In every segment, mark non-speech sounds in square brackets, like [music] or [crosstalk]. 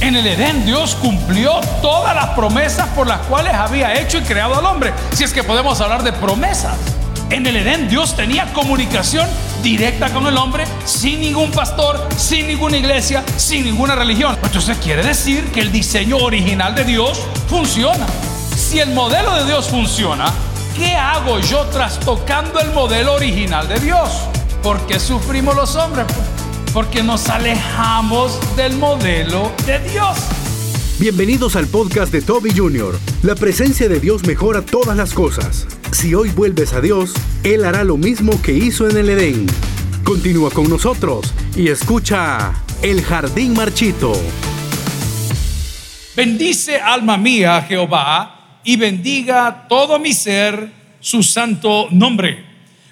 En el Edén Dios cumplió todas las promesas por las cuales había hecho y creado al hombre. Si es que podemos hablar de promesas. En el Edén Dios tenía comunicación directa con el hombre sin ningún pastor, sin ninguna iglesia, sin ninguna religión. Entonces quiere decir que el diseño original de Dios funciona. Si el modelo de Dios funciona, ¿qué hago yo trastocando el modelo original de Dios? ¿Por qué sufrimos los hombres? Porque nos alejamos del modelo de Dios. Bienvenidos al podcast de Toby Jr. La presencia de Dios mejora todas las cosas. Si hoy vuelves a Dios, Él hará lo mismo que hizo en el Edén. Continúa con nosotros y escucha El Jardín Marchito. Bendice alma mía Jehová y bendiga todo mi ser su santo nombre.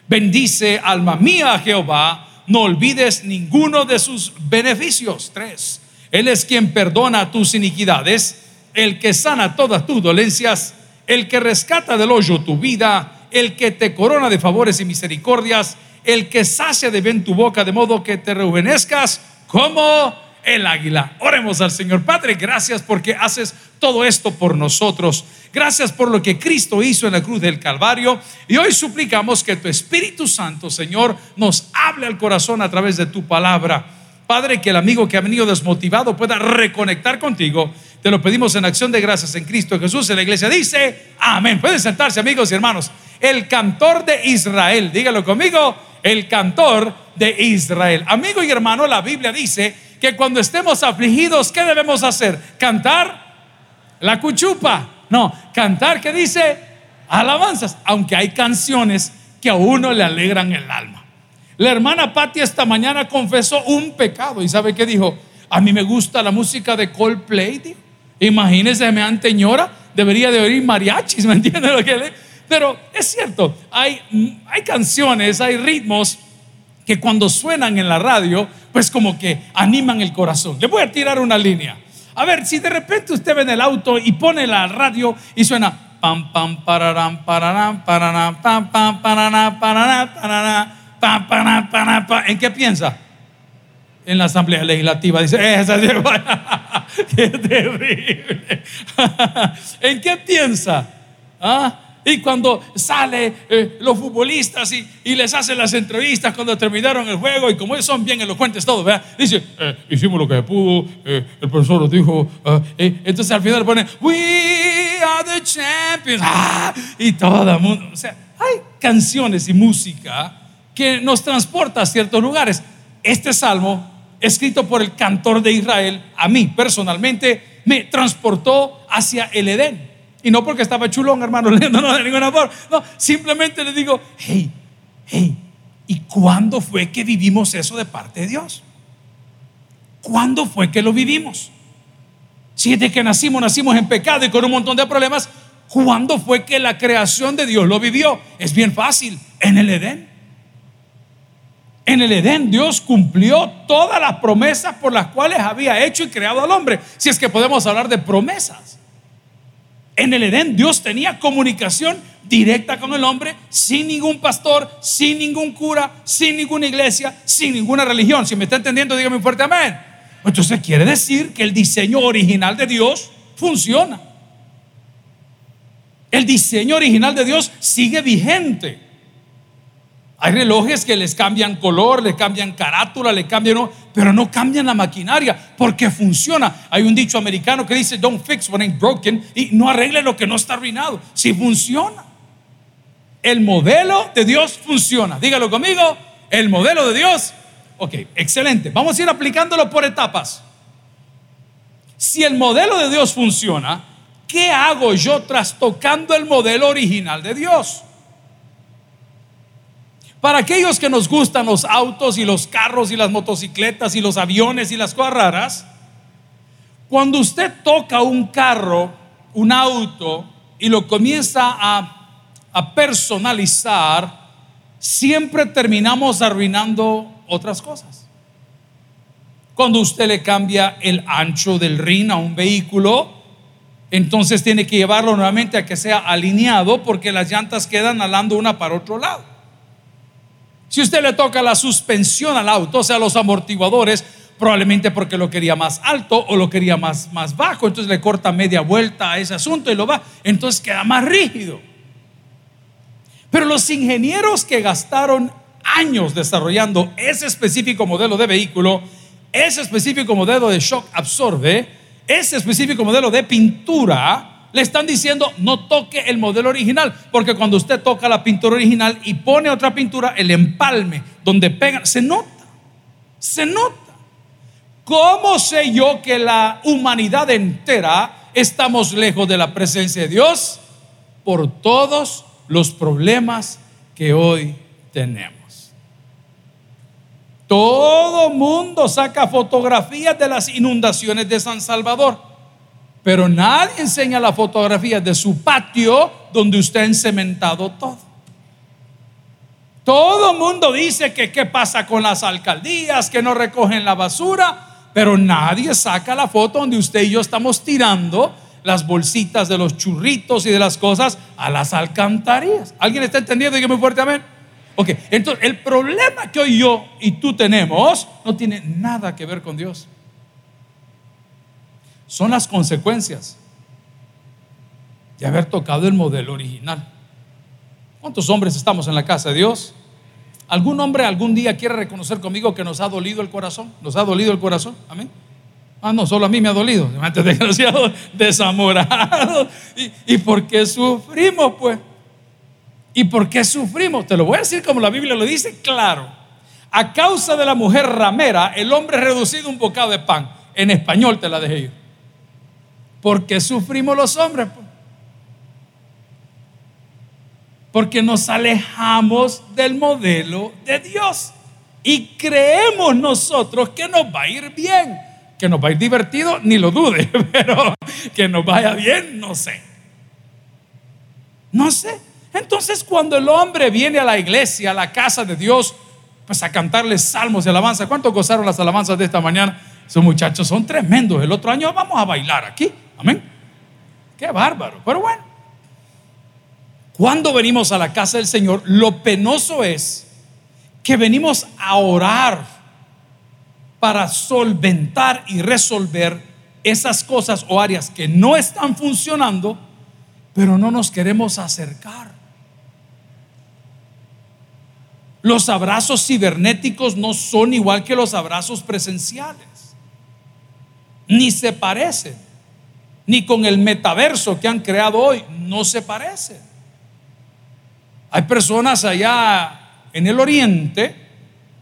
Bendice alma mía Jehová, no olvides ninguno de sus beneficios. Tres. Él es quien perdona tus iniquidades, el que sana todas tus dolencias el que rescata del hoyo tu vida, el que te corona de favores y misericordias, el que sacia de bien tu boca de modo que te rejuvenezcas como el águila. Oremos al Señor. Padre, gracias porque haces todo esto por nosotros. Gracias por lo que Cristo hizo en la cruz del Calvario. Y hoy suplicamos que tu Espíritu Santo, Señor, nos hable al corazón a través de tu palabra. Padre, que el amigo que ha venido desmotivado pueda reconectar contigo. Te lo pedimos en acción de gracias en Cristo Jesús. En la iglesia dice, amén. Pueden sentarse amigos y hermanos. El cantor de Israel, dígalo conmigo, el cantor de Israel. Amigo y hermano, la Biblia dice que cuando estemos afligidos, ¿qué debemos hacer? Cantar la cuchupa. No, cantar que dice alabanzas, aunque hay canciones que a uno le alegran el alma. La hermana Patti esta mañana confesó un pecado y ¿sabe qué dijo? A mí me gusta la música de Coldplay. Imagínese Imagínense, me señora, debería de oír mariachis, [laughs] ¿me entiende lo que le? Pero es cierto, hay, hay canciones, hay ritmos que cuando suenan en la radio, pues como que animan el corazón. Le voy a tirar una línea. A ver, si de repente usted ve en el auto y pone la radio y suena pam pam pararam pararam pararam pam pam pararam pararam pararam ¿En qué piensa? En la Asamblea Legislativa. Dice, esa es [laughs] terrible. [laughs] ¿En qué piensa? ¿Ah? Y cuando sale eh, los futbolistas y, les hacen las entrevistas cuando terminaron el juego y como ellos son bien elocuentes todos, ¿verdad? Dice, eh, hicimos lo que pudo, eh, el profesor nos dijo, ah, entonces al final ponen, we are the champions, ah, y todo el mundo, o sea, hay canciones y música que nos transporta a ciertos lugares. Este salmo, escrito por el cantor de Israel, a mí personalmente me transportó hacia el Edén. Y no porque estaba chulón, hermano, [laughs] no de ninguna forma. No, simplemente le digo, hey, hey, ¿y cuándo fue que vivimos eso de parte de Dios? ¿Cuándo fue que lo vivimos? Si desde que nacimos, nacimos en pecado y con un montón de problemas, ¿cuándo fue que la creación de Dios lo vivió? Es bien fácil, en el Edén. En el Edén Dios cumplió todas las promesas por las cuales había hecho y creado al hombre. Si es que podemos hablar de promesas. En el Edén Dios tenía comunicación directa con el hombre sin ningún pastor, sin ningún cura, sin ninguna iglesia, sin ninguna religión. Si me está entendiendo, dígame fuerte amén. Entonces quiere decir que el diseño original de Dios funciona. El diseño original de Dios sigue vigente. Hay relojes que les cambian color, le cambian carátula, le cambian, pero no cambian la maquinaria porque funciona. Hay un dicho americano que dice, don't fix what ain't broken y no arregle lo que no está arruinado. Si funciona. El modelo de Dios funciona. Dígalo conmigo, el modelo de Dios. Ok, excelente. Vamos a ir aplicándolo por etapas. Si el modelo de Dios funciona, ¿qué hago yo trastocando el modelo original de Dios? Para aquellos que nos gustan los autos y los carros y las motocicletas y los aviones y las cosas raras, cuando usted toca un carro, un auto y lo comienza a, a personalizar, siempre terminamos arruinando otras cosas. Cuando usted le cambia el ancho del rin a un vehículo, entonces tiene que llevarlo nuevamente a que sea alineado porque las llantas quedan alando una para otro lado. Si usted le toca la suspensión al auto, o sea, los amortiguadores, probablemente porque lo quería más alto o lo quería más, más bajo, entonces le corta media vuelta a ese asunto y lo va, entonces queda más rígido. Pero los ingenieros que gastaron años desarrollando ese específico modelo de vehículo, ese específico modelo de shock absorbe, ese específico modelo de pintura, le están diciendo no toque el modelo original, porque cuando usted toca la pintura original y pone otra pintura, el empalme donde pega, se nota, se nota. ¿Cómo sé yo que la humanidad entera estamos lejos de la presencia de Dios? Por todos los problemas que hoy tenemos. Todo mundo saca fotografías de las inundaciones de San Salvador. Pero nadie enseña la fotografía de su patio donde usted ha encementado todo. Todo el mundo dice que qué pasa con las alcaldías, que no recogen la basura, pero nadie saca la foto donde usted y yo estamos tirando las bolsitas de los churritos y de las cosas a las alcantarillas. ¿Alguien está entendiendo? Dígame fuerte amén. Ok, entonces el problema que hoy yo y tú tenemos no tiene nada que ver con Dios son las consecuencias de haber tocado el modelo original. ¿Cuántos hombres estamos en la casa de Dios? ¿Algún hombre algún día quiere reconocer conmigo que nos ha dolido el corazón? ¿Nos ha dolido el corazón? Amén. Ah, no, solo a mí me ha dolido. [laughs] Desgraciado, desamorado. ¿Y, ¿Y por qué sufrimos, pues? ¿Y por qué sufrimos? Te lo voy a decir como la Biblia lo dice, claro. A causa de la mujer ramera, el hombre reducido un bocado de pan. En español te la dejé ir. ¿Por qué sufrimos los hombres? Porque nos alejamos del modelo de Dios y creemos nosotros que nos va a ir bien, que nos va a ir divertido, ni lo dude, [laughs] pero que nos vaya bien, no sé. No sé. Entonces cuando el hombre viene a la iglesia, a la casa de Dios, pues a cantarles salmos de alabanza, ¿cuánto gozaron las alabanzas de esta mañana? Esos muchachos son tremendos. El otro año vamos a bailar aquí. Amén. Qué bárbaro. Pero bueno, cuando venimos a la casa del Señor, lo penoso es que venimos a orar para solventar y resolver esas cosas o áreas que no están funcionando, pero no nos queremos acercar. Los abrazos cibernéticos no son igual que los abrazos presenciales, ni se parecen ni con el metaverso que han creado hoy, no se parece. Hay personas allá en el oriente,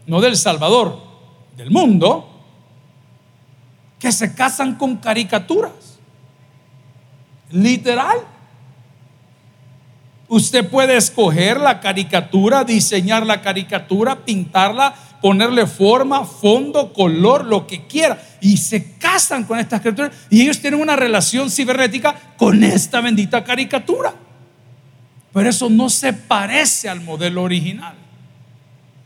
no del Salvador, del mundo, que se casan con caricaturas. Literal. Usted puede escoger la caricatura, diseñar la caricatura, pintarla, ponerle forma, fondo, color, lo que quiera. Y se casan con estas criaturas y ellos tienen una relación cibernética con esta bendita caricatura. Pero eso no se parece al modelo original.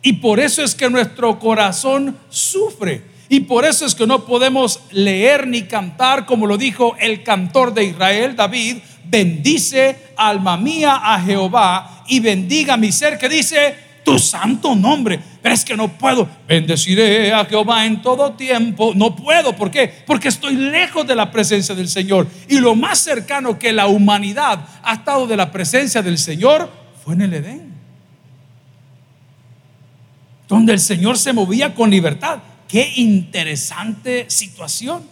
Y por eso es que nuestro corazón sufre. Y por eso es que no podemos leer ni cantar como lo dijo el cantor de Israel, David, bendice alma mía a Jehová y bendiga mi ser que dice, tu santo nombre. Pero es que no puedo. Bendeciré a Jehová en todo tiempo. No puedo. ¿Por qué? Porque estoy lejos de la presencia del Señor. Y lo más cercano que la humanidad ha estado de la presencia del Señor fue en el Edén. Donde el Señor se movía con libertad. Qué interesante situación.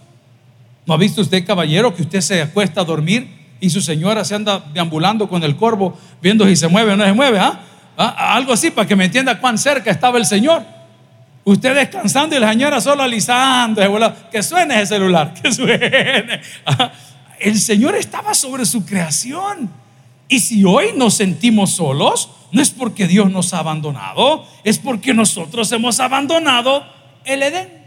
¿No ha visto usted, caballero, que usted se acuesta a dormir y su señora se anda deambulando con el corvo viendo si se mueve o no se mueve? ¿ah? ¿Ah? Algo así para que me entienda cuán cerca estaba el Señor. Usted descansando y la señora solo alisando. Que suene ese celular, que suene. Ah, el Señor estaba sobre su creación. Y si hoy nos sentimos solos, no es porque Dios nos ha abandonado, es porque nosotros hemos abandonado el Edén.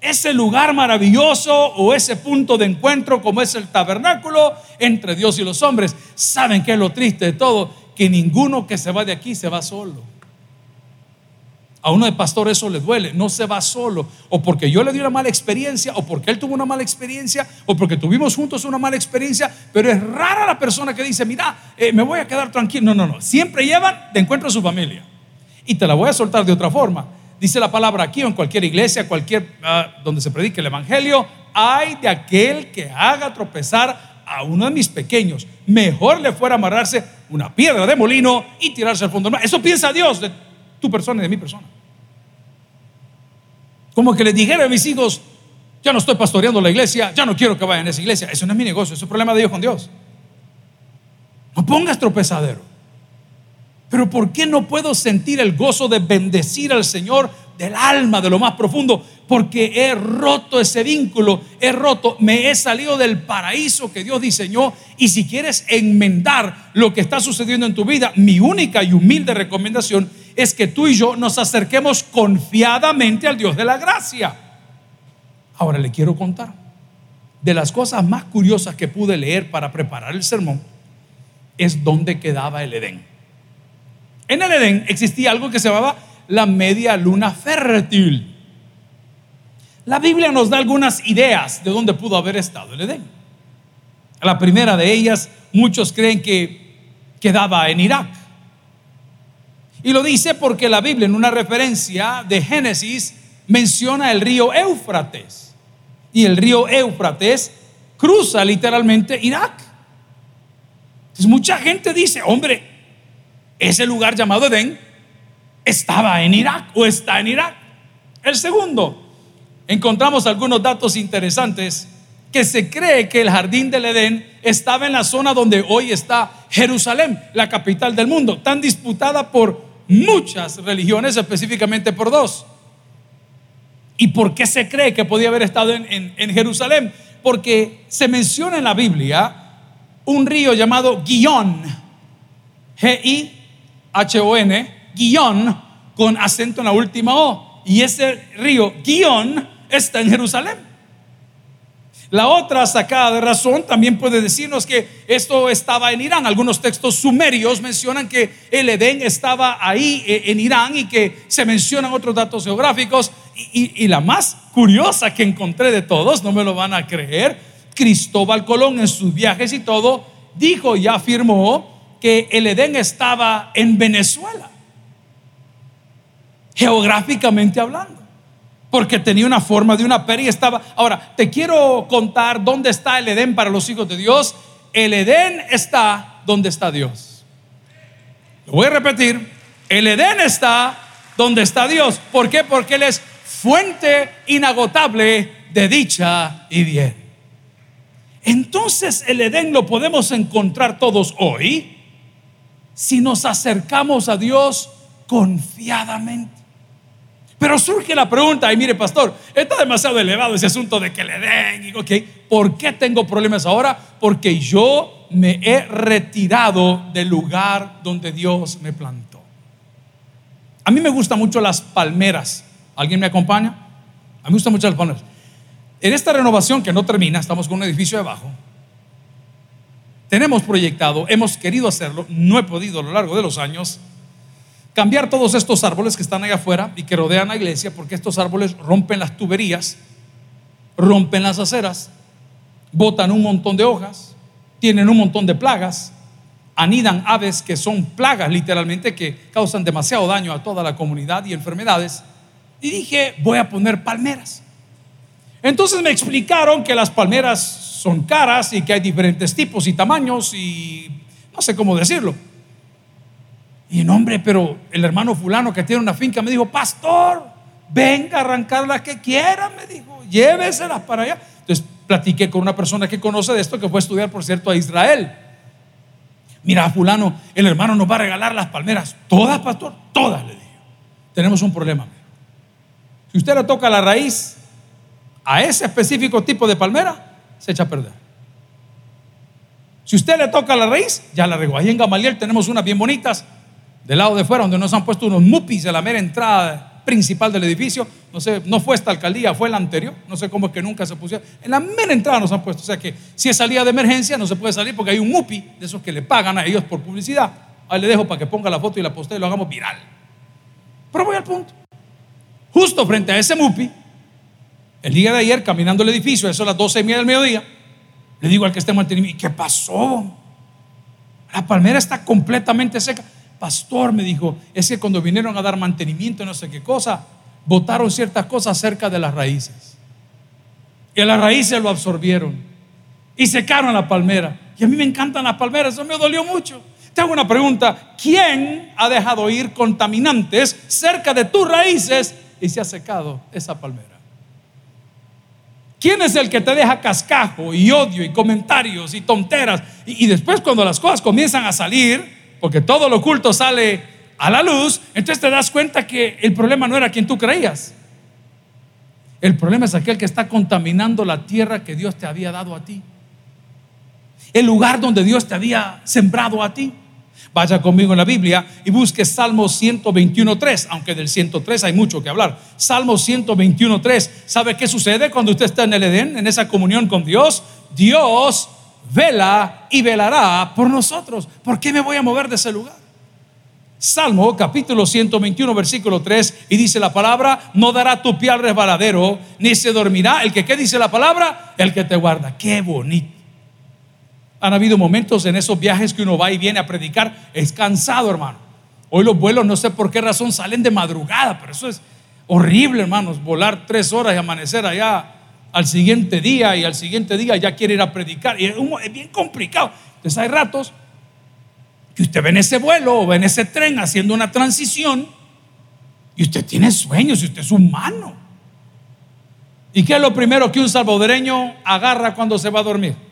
Ese lugar maravilloso o ese punto de encuentro como es el tabernáculo entre Dios y los hombres. ¿Saben qué es lo triste de todo? que ninguno que se va de aquí se va solo. A uno de pastor eso le duele, no se va solo, o porque yo le di una mala experiencia, o porque él tuvo una mala experiencia, o porque tuvimos juntos una mala experiencia, pero es rara la persona que dice, mira, eh, me voy a quedar tranquilo. No, no, no, siempre llevan de encuentro a su familia. Y te la voy a soltar de otra forma. Dice la palabra aquí o en cualquier iglesia, cualquier ah, donde se predique el evangelio, hay de aquel que haga tropezar a uno de mis pequeños. Mejor le fuera amarrarse una piedra de molino y tirarse al fondo del mar. Eso piensa Dios de tu persona y de mi persona. Como que le dijera a mis hijos, ya no estoy pastoreando la iglesia, ya no quiero que vayan a esa iglesia. Eso no es mi negocio, es un problema de Dios con Dios. No pongas tropezadero. Pero ¿por qué no puedo sentir el gozo de bendecir al Señor del alma, de lo más profundo? Porque he roto ese vínculo, he roto, me he salido del paraíso que Dios diseñó. Y si quieres enmendar lo que está sucediendo en tu vida, mi única y humilde recomendación es que tú y yo nos acerquemos confiadamente al Dios de la gracia. Ahora le quiero contar de las cosas más curiosas que pude leer para preparar el sermón es dónde quedaba el Edén. En el Edén existía algo que se llamaba la media luna fértil. La Biblia nos da algunas ideas de dónde pudo haber estado el Edén. La primera de ellas, muchos creen que quedaba en Irak. Y lo dice porque la Biblia en una referencia de Génesis menciona el río Éufrates. Y el río Éufrates cruza literalmente Irak. Entonces mucha gente dice, hombre, ese lugar llamado Edén estaba en Irak o está en Irak. El segundo, encontramos algunos datos interesantes que se cree que el jardín del Edén estaba en la zona donde hoy está Jerusalén, la capital del mundo, tan disputada por muchas religiones, específicamente por dos. ¿Y por qué se cree que podía haber estado en, Jerusalén? Porque se menciona en la Biblia un río llamado Guión, G-I-H-O-N, Guión, con acento en la última O. Y ese río Guión está en Jerusalén. La otra sacada de razón también puede decirnos que esto estaba en Irán. Algunos textos sumerios mencionan que el Edén estaba ahí eh, en Irán y que se mencionan otros datos geográficos. Y, la más curiosa que encontré de todos, no me lo van a creer, Cristóbal Colón en sus viajes y todo, dijo y afirmó que el Edén estaba en Venezuela, geográficamente hablando porque tenía una forma de una pera y estaba. Ahora, te quiero contar dónde está el Edén para los hijos de Dios. El Edén está donde está Dios. Lo voy a repetir. El Edén está donde está Dios. ¿Por qué? Porque Él es fuente inagotable de dicha y bien. Entonces el Edén lo podemos encontrar todos hoy si nos acercamos a Dios confiadamente. Pero surge la pregunta, y mire pastor, está demasiado elevado ese asunto de que le den, ok, ¿por qué tengo problemas ahora? Porque yo me he retirado del lugar donde Dios me plantó. A mí me gustan mucho las palmeras. ¿Alguien me acompaña? A mí me gustan mucho las palmeras. En esta renovación que no termina, estamos con un edificio debajo. Tenemos proyectado, hemos querido hacerlo, no he podido a lo largo de los años cambiar todos estos árboles que están ahí afuera y que rodean la iglesia, porque estos árboles rompen las tuberías, rompen las aceras, botan un montón de hojas, tienen un montón de plagas, anidan aves que son plagas literalmente que causan demasiado daño a toda la comunidad y enfermedades. Y dije, voy a poner palmeras. Entonces me explicaron que las palmeras son caras y que hay diferentes tipos y tamaños y no sé cómo decirlo. Y en hombre, pero el hermano fulano que tiene una finca me dijo, pastor, venga a arrancar las que quiera, me dijo, lléveselas para allá. Entonces platiqué con una persona que conoce de esto, que fue a estudiar, por cierto, a Israel. Mira, fulano, el hermano nos va a regalar las palmeras. Todas, pastor, todas, le dije. Tenemos un problema. Si usted le toca la raíz a ese específico tipo de palmera, se echa a perder. Si usted le toca la raíz, ya la regó. Ahí en Gamaliel tenemos unas bien bonitas del lado de fuera, donde nos han puesto unos mupis de la mera entrada principal del edificio. No sé, no fue esta alcaldía, fue la anterior. No sé cómo es que nunca se pusieron. En la mera entrada nos han puesto. O sea que si es salida de emergencia, no se puede salir porque hay un mupi de esos que le pagan a ellos por publicidad. Ahí le dejo para que ponga la foto y la postee y lo hagamos viral. Pero voy al punto. Justo frente a ese mupi, el día de ayer, caminando el edificio, eso a las 12 y media del mediodía, le digo al que esté manteniendo, ¿y qué pasó? La palmera está completamente seca pastor me dijo, es que cuando vinieron a dar mantenimiento, no sé qué cosa, botaron ciertas cosas cerca de las raíces. Y las raíces lo absorbieron. Y secaron la palmera. Y a mí me encantan las palmeras, eso me dolió mucho. Te hago una pregunta, ¿quién ha dejado ir contaminantes cerca de tus raíces y se ha secado esa palmera? ¿Quién es el que te deja cascajo y odio y comentarios y tonteras? Y, después cuando las cosas comienzan a salir, porque todo lo oculto sale a la luz, entonces te das cuenta que el problema no era quien tú creías. El problema es aquel que está contaminando la tierra que Dios te había dado a ti. El lugar donde Dios te había sembrado a ti. Vaya conmigo en la Biblia y busque Salmo 121.3, aunque del 103 hay mucho que hablar. Salmo 121.3, ¿sabe qué sucede cuando usted está en el Edén, en esa comunión con Dios? Dios vela y velará por nosotros. ¿Por qué me voy a mover de ese lugar? Salmo capítulo 121 versículo 3 y dice la palabra, no dará tu pie al resbaladero, ni se dormirá el que, ¿qué dice la palabra? El que te guarda. Qué bonito. Han habido momentos en esos viajes que uno va y viene a predicar, es cansado, hermano. Hoy los vuelos, no sé por qué razón, salen de madrugada, pero eso es horrible, hermanos, volar tres horas y amanecer allá al siguiente día y al siguiente día ya quiere ir a predicar. Y es, bien complicado. Entonces hay ratos que usted ve en ese vuelo o en ese tren haciendo una transición y usted tiene sueños y usted es humano. ¿Y qué es lo primero que un salvadoreño agarra cuando se va a dormir?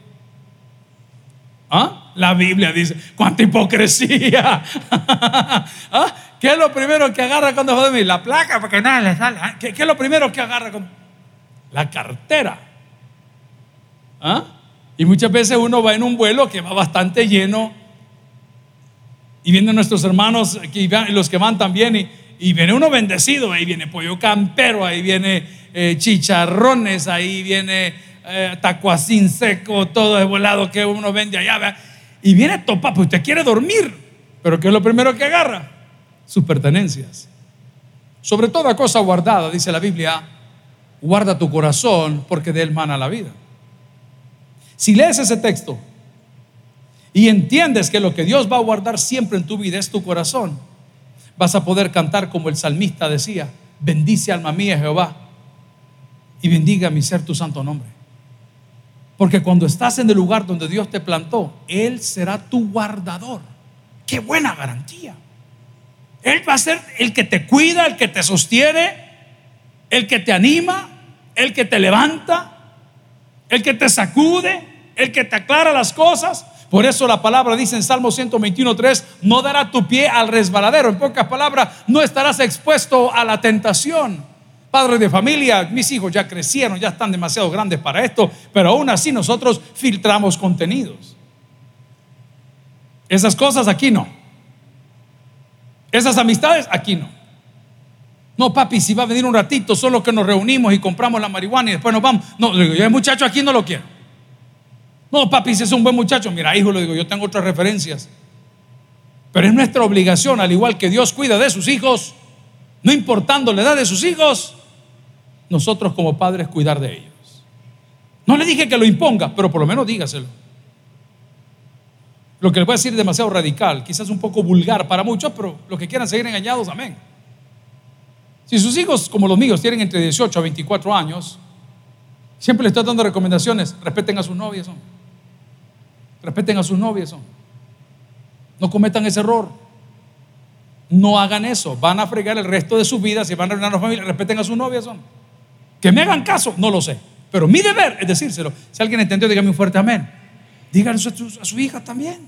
¿Ah? La Biblia dice, cuánta hipocresía. [laughs] ¿Ah? ¿Qué es lo primero que agarra cuando va? La placa, porque nada le sale. ¿Ah? ¿Qué, es lo primero que agarra? La cartera. ¿Ah? Y muchas veces uno va en un vuelo que va bastante lleno y vienen nuestros hermanos, los que van también, y, y viene uno bendecido, ahí viene pollo campero, ahí viene eh, chicharrones, ahí viene eh, tacuacín seco, todo de volado que uno vende allá, y viene topa, pues usted quiere dormir, pero ¿qué es lo primero que agarra? Sus pertenencias. Sobre toda cosa guardada, dice la Biblia, guarda tu corazón porque de él mana la vida. Si lees ese texto y entiendes que lo que Dios va a guardar siempre en tu vida es tu corazón, vas a poder cantar como el salmista decía, bendice alma mía Jehová y bendiga mi ser tu santo nombre. Porque cuando estás en el lugar donde Dios te plantó, Él será tu guardador. Qué buena garantía. Él va a ser el que te cuida, el que te sostiene, el que te anima, el que te levanta, el que te sacude, el que te aclara las cosas. Por eso la palabra dice en Salmo 121.3, no dará tu pie al resbaladero. En pocas palabras, no estarás expuesto a la tentación. Padres de familia, mis hijos ya crecieron, ya están demasiado grandes para esto, pero aún así nosotros filtramos contenidos. Esas cosas aquí no. Esas amistades aquí no. No, papi, si va a venir un ratito, solo que nos reunimos y compramos la marihuana y después nos vamos. No, le digo, yo el muchacho aquí no lo quiero. No, papi, si es un buen muchacho, mira, hijo, le digo, yo tengo otras referencias. Pero es nuestra obligación, al igual que Dios cuida de sus hijos, no importando la edad de sus hijos, nosotros como padres cuidar de ellos. No le dije que lo imponga, pero por lo menos dígaselo. Lo que le voy a decir es demasiado radical, quizás un poco vulgar para muchos, pero los que quieran seguir engañados, amén. Si sus hijos, como los míos, tienen entre 18 a 24 años, siempre les estoy dando recomendaciones, respeten a sus novias, respeten a sus novias, no cometan ese error. No hagan eso, van a fregar el resto de sus vidas y van a arruinar a la familia, respeten a sus novias. Que me hagan caso, no lo sé. Pero mi deber es decírselo. Si alguien entendió, dígame un fuerte amén. Díganlo a su, hija también.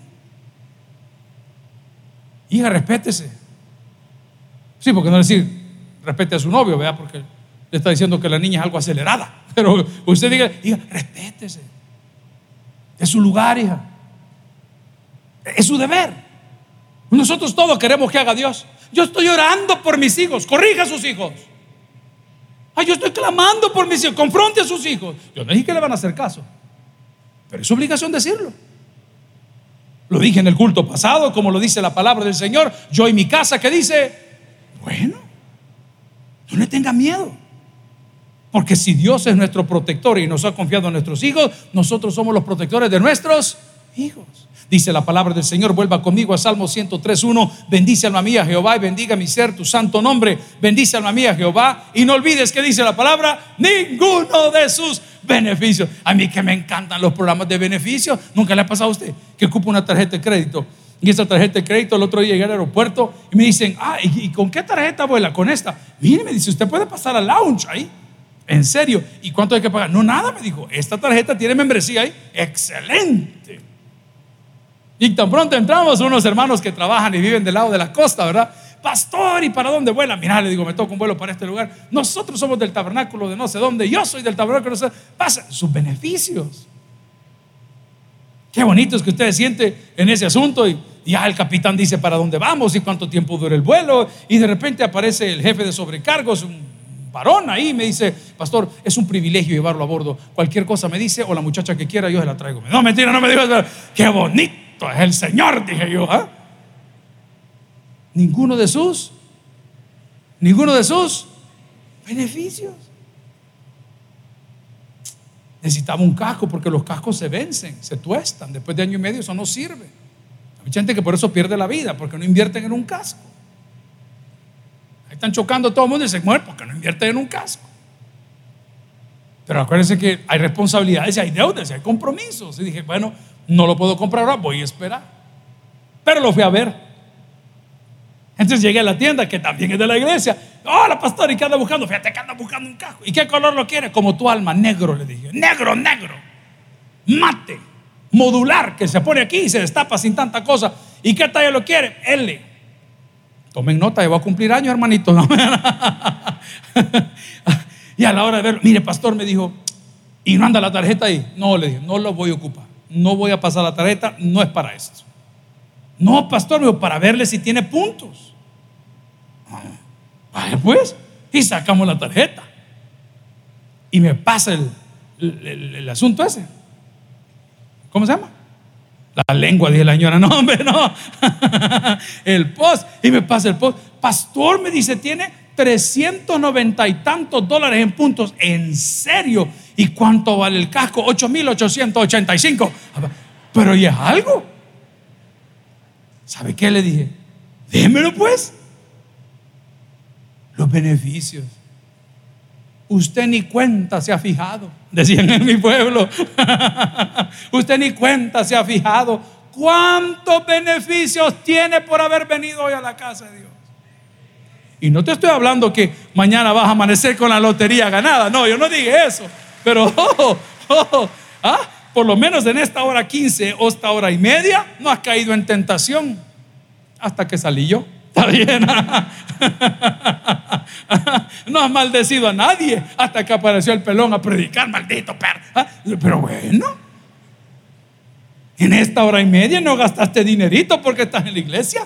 Hija, respétese. Sí, porque no decir respete a su novio, vea, porque le está diciendo que la niña es algo acelerada. [laughs] Pero usted diga, hija, respétese. Es su lugar, hija. Es su deber. Nosotros todos queremos que haga Dios. Yo estoy orando por mis hijos. Corrija a sus hijos yo estoy clamando por mis hijos. Confronte a sus hijos. Yo no dije que le van a hacer caso. Pero es obligación decirlo. Lo dije en el culto pasado, como lo dice la palabra del Señor. Yo y mi casa que dice, bueno, no le tenga miedo. Porque si Dios es nuestro protector y nos ha confiado a nuestros hijos, nosotros somos los protectores de nuestros hijos. Dice la palabra del Señor, vuelva conmigo a Salmo 103.1, bendice alma mía Jehová y bendiga mi ser tu santo nombre, bendice alma mía Jehová y no olvides que dice la palabra, ninguno de sus beneficios. A mí que me encantan los programas de beneficios, nunca le ha pasado a usted que ocupa una tarjeta de crédito y esa tarjeta de crédito el otro día llegué al aeropuerto y me dicen, ah, ¿y, con qué tarjeta abuela? Con esta. Mire, me dice, usted puede pasar al lounge ahí. En serio. ¿Y cuánto hay que pagar? No, nada, me dijo. Esta tarjeta tiene membresía ahí. Excelente. Y tan pronto entramos unos hermanos que trabajan y viven del lado de la costa, ¿verdad? Pastor, ¿y para dónde vuela? Mira, le digo, me toca un vuelo para este lugar. Nosotros somos del tabernáculo de no sé dónde. Yo soy del tabernáculo de no sé. Pasa sus beneficios. Qué bonito es que usted se siente en ese asunto y ya el capitán dice para dónde vamos y cuánto tiempo dura el vuelo. Y de repente aparece el jefe de sobrecargos, un varón ahí, y me dice, pastor, es un privilegio llevarlo a bordo. Cualquier cosa me dice o la muchacha que quiera, yo se la traigo. No, mentira, no me digas, qué bonito es el Señor, dije yo. ¿ah? Ninguno de sus, ninguno de sus beneficios. Necesitaba un casco porque los cascos se vencen, se tuestan. Después de año y medio eso no sirve. Hay gente que por eso pierde la vida, porque no invierten en un casco. Ahí están chocando todo el mundo y se mueren porque no invierten en un casco. Pero acuérdense que hay responsabilidades, hay deudas, hay compromisos. Y dije, bueno, no lo puedo comprar ahora, voy a esperar. Pero lo fui a ver. Entonces llegué a la tienda, que también es de la iglesia. Hola, pastor, ¿y qué anda buscando? Fíjate que anda buscando un casco. ¿Y qué color lo quiere? Como tu alma, negro, le dije. Negro, negro. Mate. Modular, que se pone aquí y se destapa sin tanta cosa. ¿Y qué talla lo quiere? L. Tomen nota, yo voy a cumplir años, hermanito. [laughs] [laughs] y a la hora de verlo, mire, pastor, me dijo, ¿y no anda la tarjeta ahí? No, le dije, no lo voy a ocupar. No voy a pasar la tarjeta, no es para esto. No, pastor, me para verle si tiene puntos. Vaya pues, y sacamos la tarjeta. Y me pasa el, asunto ese. ¿Cómo se llama? La lengua, dije la señora. [laughs] No, hombre, no. [laughs] el post. Y me pasa el post. Pastor me dice, tiene 390 y tantos dólares en puntos. ¿En serio? ¿Y cuánto vale el casco? 8,885. Pero ¿y es algo? ¿Sabe qué le dije? Démelo pues los beneficios. Usted ni cuenta se ha fijado, decían en mi pueblo. [laughs] Usted ni cuenta se ha fijado cuántos beneficios tiene por haber venido hoy a la casa de Dios. Y no te estoy hablando que mañana vas a amanecer con la lotería ganada. No, yo no dije eso. Pero, [laughs] ¿ah? por lo menos en esta hora 15 o esta hora y media, no has caído en tentación hasta que salí yo. Está bien. [laughs] no has maldecido a nadie hasta que apareció el pelón a predicar, maldito perro. Ah, pero bueno, en esta hora y media no gastaste dinerito porque estás en la iglesia.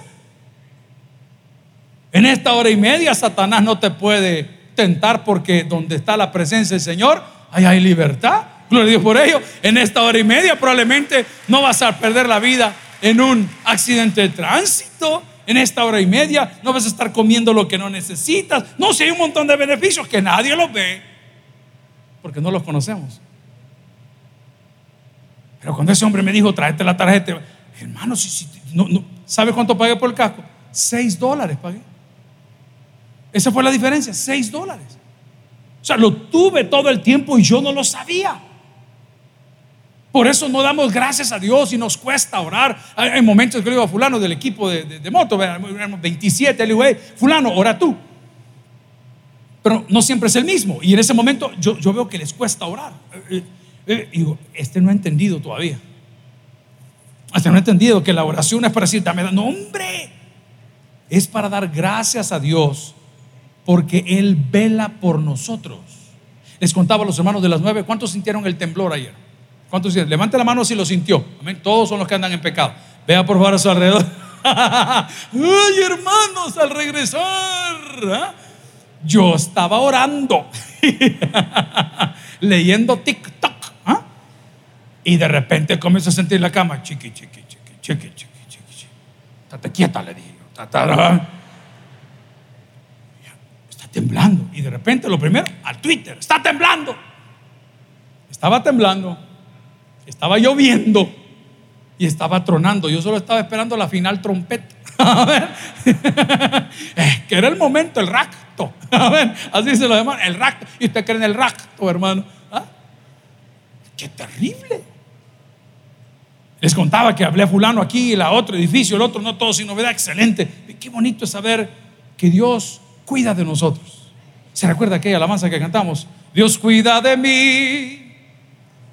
En esta hora y media Satanás no te puede tentar porque donde está la presencia del Señor, ahí hay libertad. Gloria a Dios por ello. En esta hora y media probablemente no vas a perder la vida en un accidente de tránsito en esta hora y media, no vas a estar comiendo lo que no necesitas. No, si hay un montón de beneficios que nadie los ve, porque no los conocemos. Pero cuando ese hombre me dijo, tráete la tarjeta, hermano, si, no, ¿sabe cuánto pagué por el casco? Seis dólares pagué. Esa fue la diferencia, seis dólares. O sea, lo tuve todo el tiempo y yo no lo sabía. Por eso no damos gracias a Dios y nos cuesta orar. Hay, momentos que le digo a fulano del equipo de, moto, 27, le digo, fulano, ora tú. Pero no siempre es el mismo. Y en ese momento yo, veo que les cuesta orar. Eh, eh, eh, y digo, este no ha entendido todavía. Este no ha entendido que la oración es para decir, dame, no hombre, es para dar gracias a Dios porque Él vela por nosotros. Les contaba a los hermanos de las nueve, ¿cuántos sintieron el temblor ayer? ¿Cuántos dicen? Levante la mano si lo sintió. Amén. Todos son los que andan en pecado. Vea por favor a su alrededor. [laughs] ¡Ay, hermanos, al regresar! ¿ah? Yo estaba orando, [laughs] leyendo TikTok. ¿ah? Y de repente comienzo a sentir la cama. Chiqui, chiqui, chiqui, chiqui, chiqui, chiqui. Estate quieta, le dije. ¿ah? Temblando. Y de repente lo primero, al Twitter. Está temblando. Estaba temblando. Estaba lloviendo. y estaba tronando. Yo solo estaba esperando la final trompeta. [laughs] que era el momento, el racto. [laughs] Así se lo llaman, el racto. Y usted cree en el racto, hermano. ¿Ah? Qué terrible. Les contaba que hablé a fulano aquí, el otro edificio, el otro, no todo sin novedad, excelente. Qué bonito es saber que Dios cuida de nosotros. ¿Se recuerda aquella alabanza que cantamos? Dios cuida de mí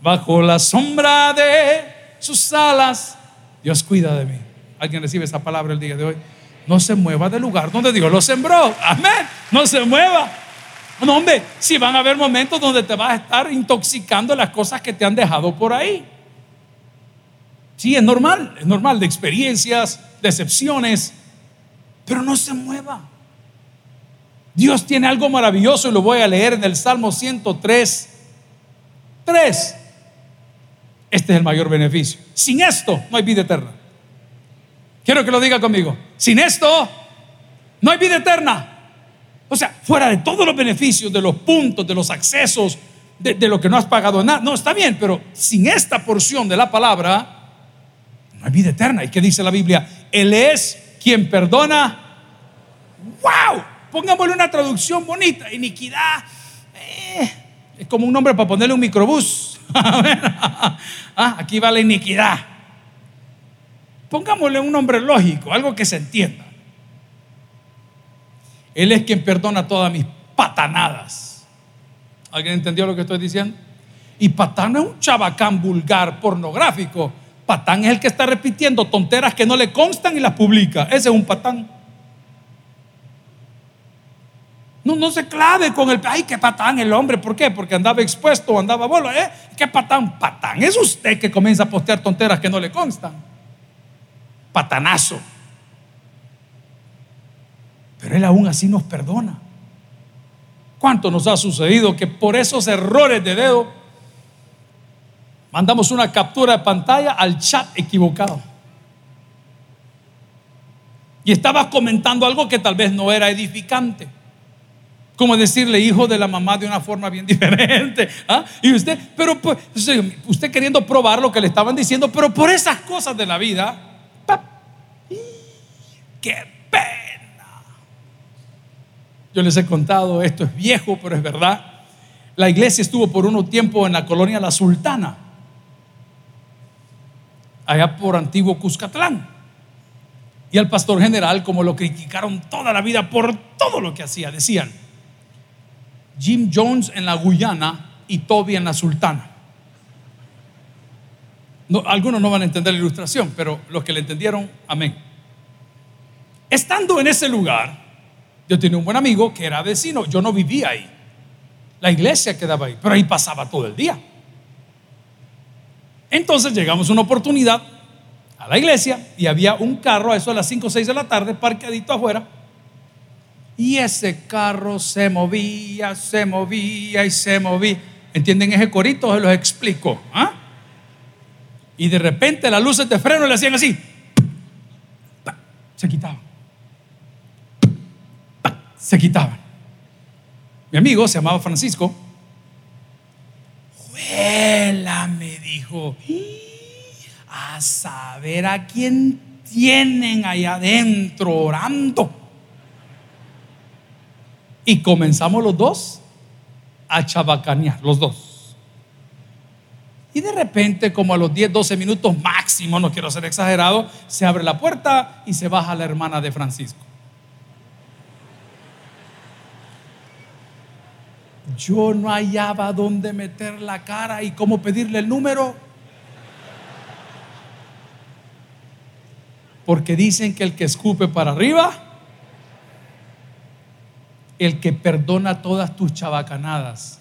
bajo la sombra de sus alas. Dios cuida de mí. ¿Alguien recibe esa palabra el día de hoy? No se mueva del lugar donde Dios lo sembró. Amén. No se mueva. No, hombre, si van a haber momentos donde te vas a estar intoxicando las cosas que te han dejado por ahí. Sí, es normal, es normal de experiencias, decepciones, pero no se mueva. Dios tiene algo maravilloso y lo voy a leer en el Salmo 103, 3. Este es el mayor beneficio. Sin esto no hay vida eterna. Quiero que lo diga conmigo. Sin esto no hay vida eterna. O sea, fuera de todos los beneficios, de los puntos, de los accesos, de, lo que no has pagado nada. No, está bien, pero sin esta porción de la palabra, no hay vida eterna. ¿Y qué dice la Biblia? Él es quien perdona. ¡Wow! Pongámosle una traducción bonita. Iniquidad. Eh, es como un nombre para ponerle un microbús. [laughs] [laughs] ah, aquí va la iniquidad. Pongámosle un nombre lógico, algo que se entienda. Él es quien perdona todas mis patanadas. ¿Alguien entendió lo que estoy diciendo? Y patán es un chabacán vulgar, pornográfico. Patán es el que está repitiendo tonteras que no le constan y las publica. Ese es un patán. No, no se clave con el, ay, qué patán el hombre. ¿Por qué? Porque andaba expuesto andaba bola. ¿eh? ¿Qué patán? Patán. Es usted que comienza a postear tonteras que no le constan. Patanazo. Pero Él aún así nos perdona. ¿Cuánto nos ha sucedido que por esos errores de dedo mandamos una captura de pantalla al chat equivocado? Y estaba comentando algo que tal vez no era edificante como decirle hijo de la mamá de una forma bien [laughs] diferente. ¿ah? Y usted, pero pues, usted queriendo probar lo que le estaban diciendo, pero por esas cosas de la vida, ¡qué pena! Yo les he contado, esto es viejo, pero es verdad. La iglesia estuvo por uno tiempo en la colonia La Sultana, allá por antiguo Cuscatlán. Y al pastor general, como lo criticaron toda la vida por todo lo que hacía, decían, Jim Jones en la Guyana y Toby en la Sultana. algunos no van a entender la ilustración, pero los que le entendieron, amén. Estando en ese lugar, yo tenía un buen amigo que era vecino, yo no vivía ahí. La iglesia quedaba ahí, pero ahí pasaba todo el día. Entonces llegamos a una oportunidad a la iglesia y había un carro a eso a las 5 o 6 de la tarde parqueadito afuera y ese carro se movía, se movía y se movía. ¿Entienden ese corito? Se los explico. ¿ah? Y de repente las luces de freno le hacían así. Se quitaban. Se quitaban. Mi amigo se llamaba Francisco. Juela, me dijo. A saber a quién tienen allá adentro orando. Y comenzamos los dos a chabacanear, los dos. Y de repente, como a los 10, 12 minutos máximo, no quiero ser exagerado, se abre la puerta y se baja la hermana de Francisco. Yo no hallaba dónde meter la cara y cómo pedirle el número. Porque dicen que el que escupe para arriba, el que perdona todas tus chabacanadas,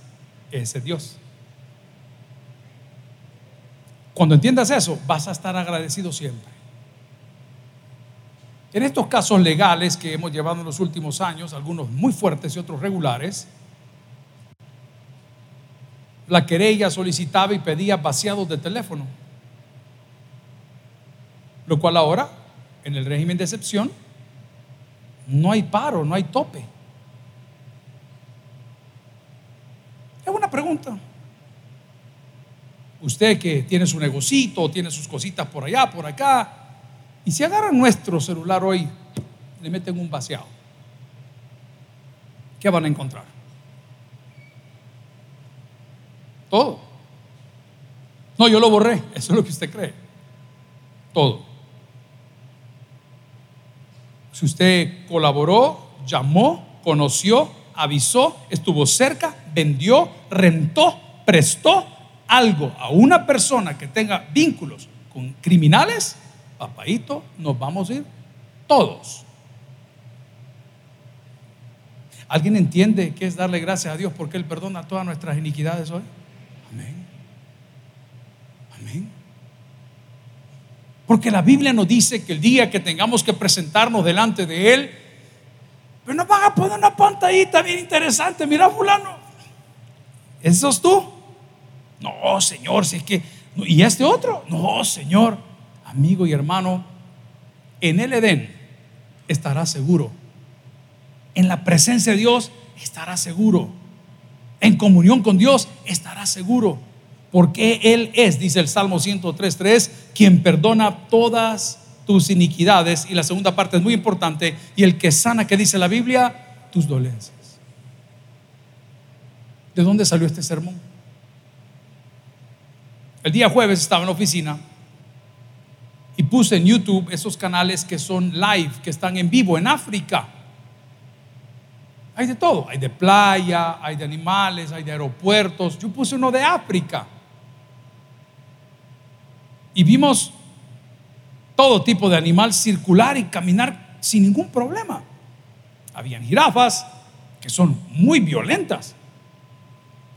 ese es Dios. Cuando entiendas eso, vas a estar agradecido siempre. En estos casos legales que hemos llevado en los últimos años, algunos muy fuertes y otros regulares, la querella solicitaba y pedía vaciados de teléfono, lo cual ahora, en el régimen de excepción, no hay paro, no hay tope. Pregunta. usted que tiene su negocito, tiene sus cositas por allá, por acá, y si agarran nuestro celular hoy, le meten un vaciado, ¿qué van a encontrar? Todo. No, yo lo borré, [laughs] eso es lo que usted cree. Todo. Si usted colaboró, llamó, conoció, avisó, estuvo cerca, vendió, rentó, prestó algo a una persona que tenga vínculos con criminales, papadito, nos vamos a ir todos. ¿Alguien entiende qué es darle gracias a Dios porque Él perdona todas nuestras iniquidades hoy? Amén. Amén. Porque la Biblia nos dice que el día que tengamos que presentarnos delante de Él, pero nos van a poner una pantallita bien interesante. Mira, fulano, ¿eso es tú? No, Señor, si es que... ¿Y este otro? No, Señor, amigo y hermano, en el Edén estará seguro. En la presencia de Dios estará seguro. En comunión con Dios estará seguro porque Él es, dice el Salmo 103.3, quien perdona todas tus iniquidades. Y la segunda parte es muy importante, y el que sana, que dice la Biblia, tus dolencias. ¿De dónde salió este sermón? El día jueves estaba en la oficina y puse en YouTube esos canales que son live, que están en vivo en África. Hay de todo, hay de playa, hay de animales, hay de aeropuertos. Yo puse uno de África y vimos todo tipo de animal circular y caminar sin ningún problema. Habían jirafas que son muy violentas.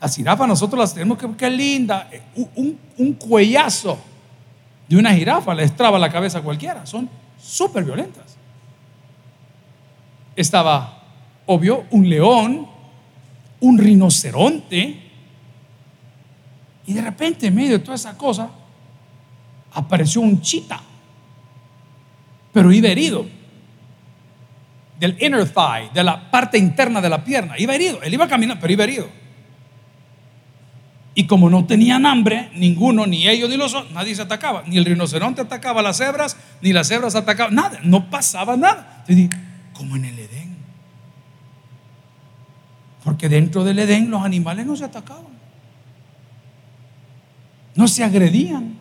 Las jirafas nosotros las tenemos que, qué linda. Eh, un, un, cuellazo de una jirafa le estraba la cabeza a cualquiera. Son súper violentas. Estaba, obvio, un león, un rinoceronte. Y de repente, en medio de toda esa cosa, apareció un chita, pero iba herido. Del inner thigh, de la parte interna de la pierna. Iba herido. Él iba a caminar, pero iba herido. Y como no tenían hambre, ninguno, ni ellos ni los otros, nadie se atacaba. Ni el rinoceronte atacaba a las cebras, ni las cebras atacaban. Nada, no pasaba nada. como en el Edén. Porque dentro del Edén los animales no se atacaban. No se agredían.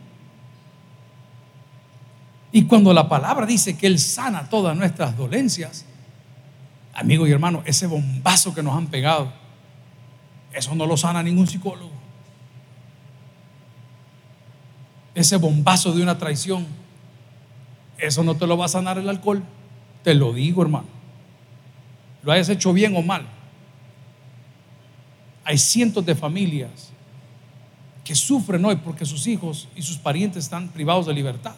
Y cuando la palabra dice que Él sana todas nuestras dolencias, amigo y hermano, ese bombazo que nos han pegado, eso no lo sana ningún psicólogo. Ese bombazo de una traición, eso no te lo va a sanar el alcohol. Te lo digo, hermano. Lo hayas hecho bien o mal. Hay cientos de familias que sufren hoy porque sus hijos y sus parientes están privados de libertad.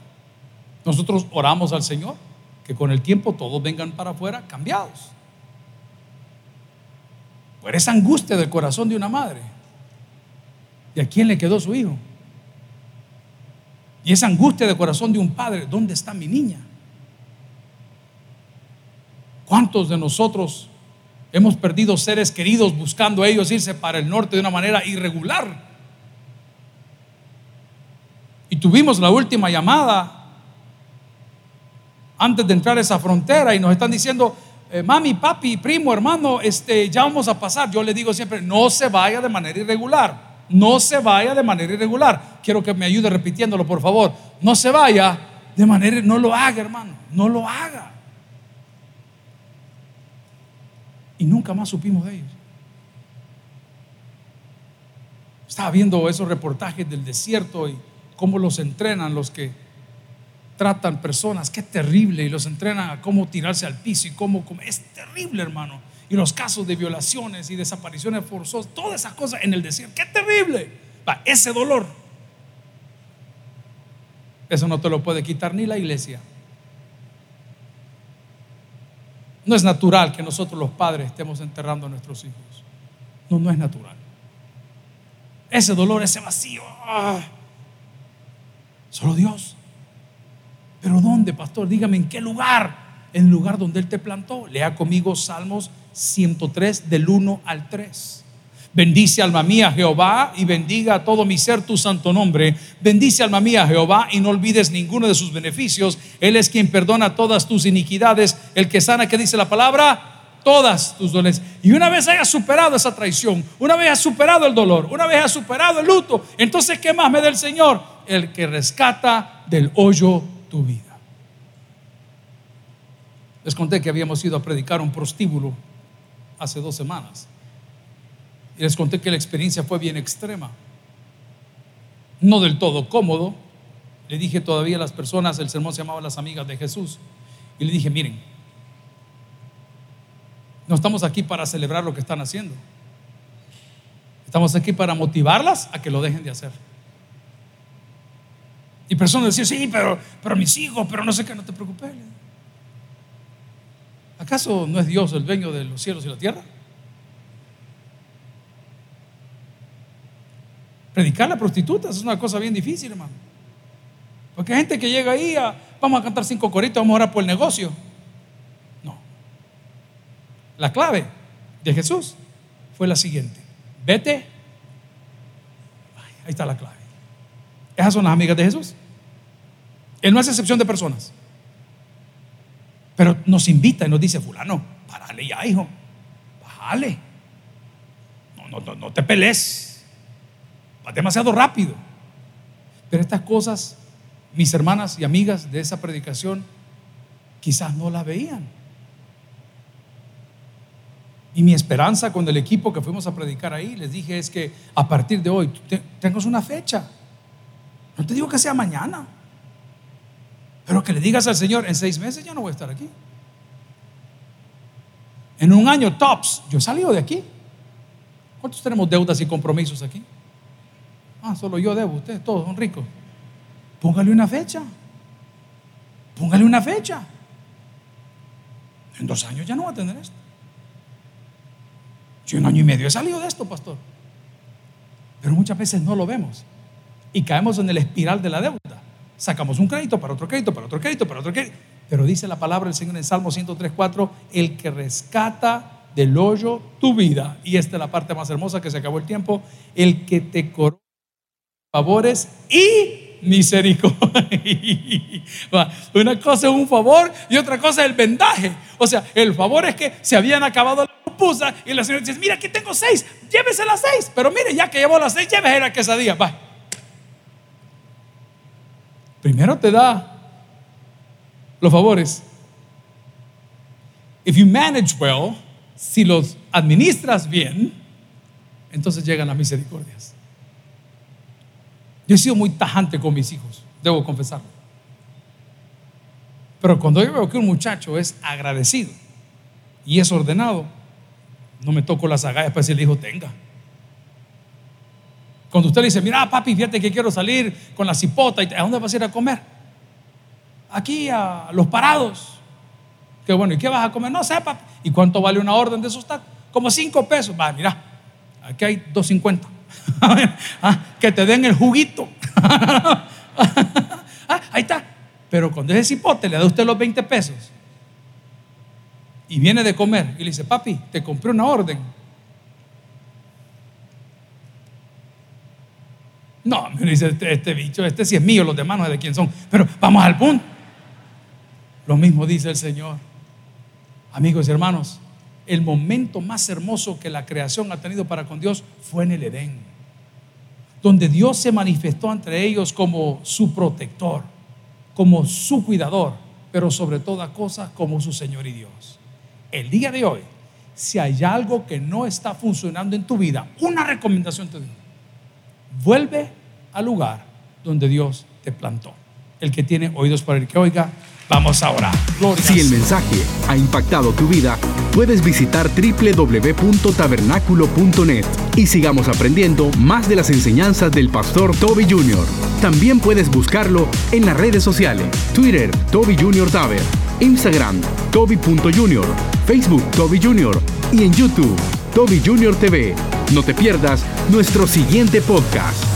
Nosotros oramos al Señor que con el tiempo todos vengan para afuera cambiados. Por esa angustia del corazón de una madre. ¿Y a quién le quedó su hijo? Y esa angustia del corazón de un padre, ¿dónde está mi niña? ¿Cuántos de nosotros hemos perdido seres queridos buscando ellos irse para el norte de una manera irregular? Y tuvimos la última llamada antes de entrar a esa frontera y nos están diciendo, eh, mami, papi, primo, hermano, este, ya vamos a pasar. Yo le digo siempre, no se vaya de manera irregular. No se vaya de manera irregular. Quiero que me ayude repitiéndolo, por favor. No se vaya de manera, no lo haga, hermano. No lo haga. Y nunca más supimos de ellos. Estaba viendo esos reportajes del desierto y cómo los entrenan los que tratan personas, qué terrible, y los entrenan a cómo tirarse al piso y cómo, es terrible, hermano. Y los casos de violaciones y desapariciones forzosas, todas esas cosas en el desierto, qué terrible. Va, ese dolor, eso no te lo puede quitar ni la iglesia. No es natural que nosotros los padres estemos enterrando a nuestros hijos. No, no es natural. Ese dolor, ese vacío, ah, solo Dios. Pero ¿dónde, pastor? Dígame, ¿en qué lugar? En el lugar donde Él te plantó. Lea conmigo Salmos 103 del 1 al 3. Bendice alma mía Jehová y bendiga a todo mi ser tu santo nombre. Bendice alma mía Jehová y no olvides ninguno de sus beneficios. Él es quien perdona todas tus iniquidades, el que sana, que dice la palabra, todas tus dolencias. Y una vez hayas superado esa traición, una vez has superado el dolor, una vez has superado el luto, entonces ¿qué más me da el Señor? El que rescata del hoyo tu vida. Les conté que habíamos ido a predicar un prostíbulo hace dos semanas. Y les conté que la experiencia fue bien extrema. No del todo cómodo. Le dije todavía a las personas, el sermón se llamaba Las Amigas de Jesús. Y le dije, miren, no estamos aquí para celebrar lo que están haciendo. Estamos aquí para motivarlas a que lo dejen de hacer. Y personas decían, sí, pero, pero mis hijos, pero no sé qué, no te preocupes. ¿Acaso no es Dios el dueño de los cielos y la tierra? Predicar a la prostituta es una cosa bien difícil, hermano. Porque hay gente que llega ahí, a, vamos a cantar cinco coritos, vamos a orar por el negocio. No. La clave de Jesús fue la siguiente. Vete. ahí está la clave. Esas son las amigas de Jesús. Él no hace excepción de personas. Pero nos invita y nos dice, fulano, parale ya, hijo. Bájale. No, no, no, no te pelees. Va demasiado rápido. Pero estas cosas, mis hermanas y amigas de esa predicación, quizás no la veían. Y mi esperanza con el equipo que fuimos a predicar ahí, les dije, es que a partir de hoy tengas una fecha. No te digo que sea mañana. Pero que le digas al Señor, en seis meses ya no voy a estar aquí. En un año tops, yo he salido de aquí. ¿Cuántos tenemos deudas y compromisos aquí? Ah, solo yo debo, ustedes todos son ricos. Póngale una fecha. Póngale una fecha. En dos años ya no va a tener esto. Yo en un año y medio he salido de esto, pastor. Pero muchas veces no lo vemos. Y caemos en el espiral de la deuda. Sacamos un crédito para otro crédito, para otro crédito, para otro crédito. Pero dice la palabra del Señor en Salmo 103.4, el que rescata del hoyo tu vida. Y esta es la parte más hermosa que se acabó el tiempo. El que te corona favores y misericordia. [laughs] Una cosa es un favor y otra cosa es el vendaje. O sea, el favor es que se habían acabado la pupusa y la señora dice, mira, aquí tengo seis, llévese las seis. Pero mire, ya que llevó las seis, llévese la quesadilla. Va. Primero te da los favores. If you manage well, si los administras bien, entonces llegan las misericordias. Yo he sido muy tajante con mis hijos, debo confesarlo. Pero cuando yo veo que un muchacho es agradecido y es ordenado, no me toco las agallas para decirle, hijo, tenga. Cuando usted le dice, mira, papi, fíjate que quiero salir con la cipota, ¿a dónde vas a ir a comer? Aquí a los parados. Que bueno, ¿y qué vas a comer? No sé, papi. ¿Y cuánto vale una orden de esos tacos? Como cinco pesos. Va, mira, aquí hay 2.50. [laughs] Ah, que te den el juguito. [laughs] Ah, ahí está. Pero cuando ese cipote le da usted los 20 pesos y viene de comer y le dice, papi, te compré una orden No, me dice este, este, bicho, este sí es mío, los demás no sé de quién son. Pero vamos al punto. Lo mismo dice el Señor. Amigos y hermanos, el momento más hermoso que la creación ha tenido para con Dios fue en el Edén, donde Dios se manifestó entre ellos como su protector, como su cuidador, pero sobre toda cosa como su Señor y Dios. El día de hoy, si hay algo que no está funcionando en tu vida, una recomendación te digo Vuelve al lugar donde Dios te plantó. El que tiene oídos para el que oiga, vamos a orar. Si el mensaje ha impactado tu vida, puedes visitar www.tabernaculo.net y sigamos aprendiendo más de las enseñanzas del pastor Toby Jr. También puedes buscarlo en las redes sociales, Twitter, Toby Jr. Taber, Instagram, Toby.Jr., Facebook, Toby Jr. y en YouTube, Toby Jr. TV. No te pierdas nuestro siguiente podcast.